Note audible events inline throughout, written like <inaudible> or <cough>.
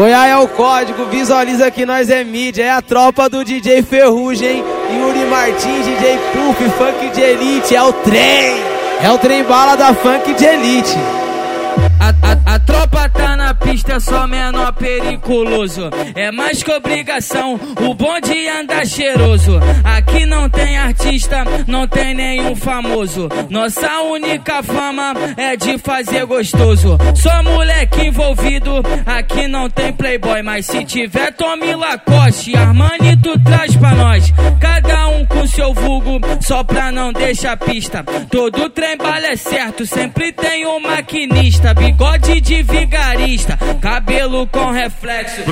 Oi, aí é o código, visualiza que nós é mídia, é a tropa do DJ Ferrugem, Yuri Martins, DJ Puff, funk de elite, é o trem, é o trem bala da funk de elite. A, a, a, tropa tá na pista, é só menor periculoso. É mais que obrigação, o bonde anda cheiroso. Aqui não tem artista, não tem nenhum famoso. Nossa única fama é de fazer gostoso. Só moleque envolvido, aqui não tem playboy. Mas se tiver Tommy Lacoste, Armani, tu traz pra nós. Com seu vulgo, só pra não deixar pista. Todo trem bala é certo, sempre tem um maquinista bigode de vigarista, cabelo com reflexo.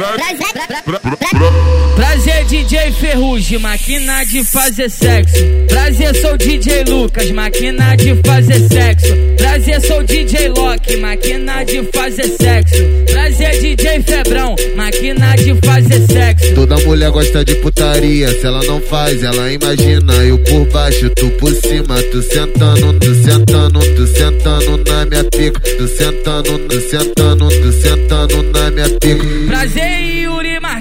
Prazer, DJ Ferrugem, máquina de fazer sexo. Prazer, sou DJ Lucas, máquina de fazer sexo. Prazer, sou DJ Loki, máquina de fazer sexo. Prazer, DJ Febrão, máquina de fazer sexo. Toda mulher gosta de putaria, se ela não faz, ela imagina. Eu por baixo, tu por cima, tu sentando, tu sentando, tu sentando na minha pica, tu sentando tu sentando, tu sentando na minha pica. Prazer Yuri Martins,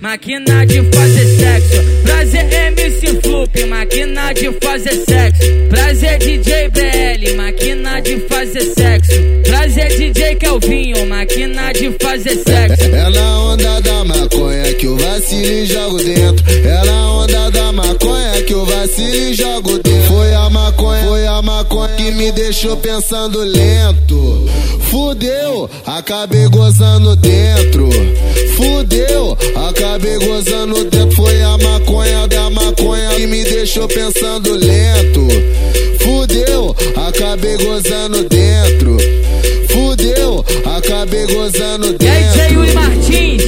máquina de fazer sexo. Prazer MC Flup, máquina de fazer sexo. Prazer DJ BL, máquina de fazer sexo. Prazer DJ Kelvinho, máquina de fazer sexo. <laughs> Ela vacilo jogo dentro. Ela é onda da maconha que o vacilo jogo dentro. Foi a maconha, foi a maconha que me deixou pensando lento. Fudeu, acabei gozando dentro. Fudeu, acabei gozando dentro. Foi a maconha da maconha que me deixou pensando lento. Fudeu, acabei gozando dentro. Fudeu, acabei gozando dentro. E aí, Martins,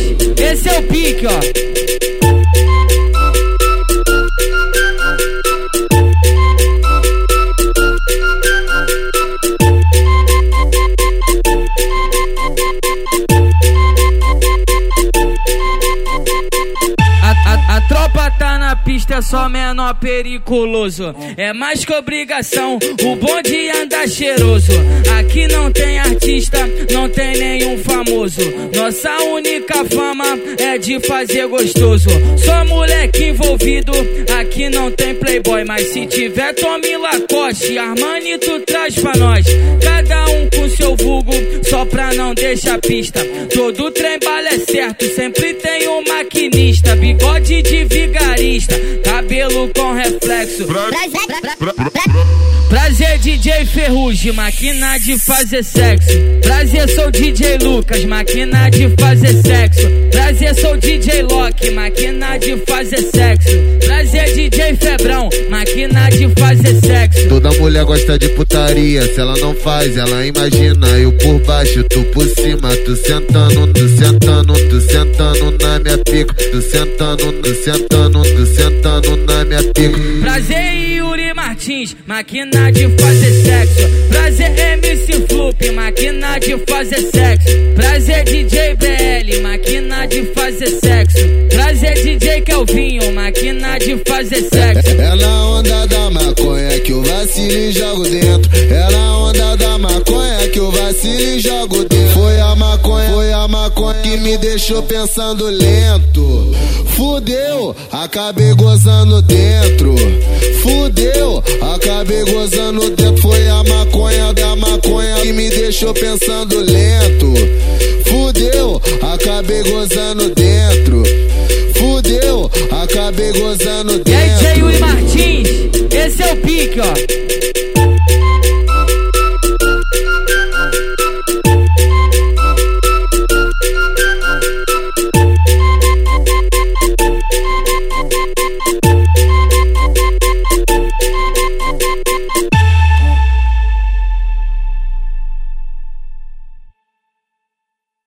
o é só menor periculoso. É mais que obrigação, o bonde anda cheiroso. Aqui não tem artista, não tem nenhum famoso. Nossa única fama é de fazer gostoso. Só moleque envolvido, aqui não tem playboy. Mas se tiver Tommy Lacoste, Armani, tu traz pra nós. Cada um com seu vulgo, só pra não deixar pista. Todo trem bala é certo, sempre tem um maquinista. Bigode de vigarista cabelo com reflexo. Prazer, DJ Ferrugem, máquina de fazer sexo. Prazer, sou DJ Lucas, máquina de fazer sexo. Prazer, sou DJ Loki, máquina de fazer sexo. Prazer, DJ Febrão, máquina de fazer sexo. Toda mulher gosta de putaria, se ela não faz, ela imagina. Eu por baixo, tu por cima, tu sentando, tu sentando, tu sentando na minha pica, tu sentando, tu sentando, tu sentando na minha pica. Prazer, Yuri Martins, máquina de fazer sexo. Prazer, MC Flup, máquina de fazer sexo. Prazer, DJ BL, máquina de fazer sexo. Prazer, DJ Kelvinho, máquina de fazer sexo. Ela é onda da maconha que o vacilo jogo dentro. É onda da maconha que o vacilo jogo dentro. Foi a maconha, foi a maconha que me deixou pensando lento. Fudeu, acabei gozando dentro. Fudeu, acabei gozando dentro. Foi a maconha da maconha que me deixou pensando lento. Acabei gozando dentro. Fudeu, acabei gozando dentro. E aí, Yuri Martins, esse é o pique, ó.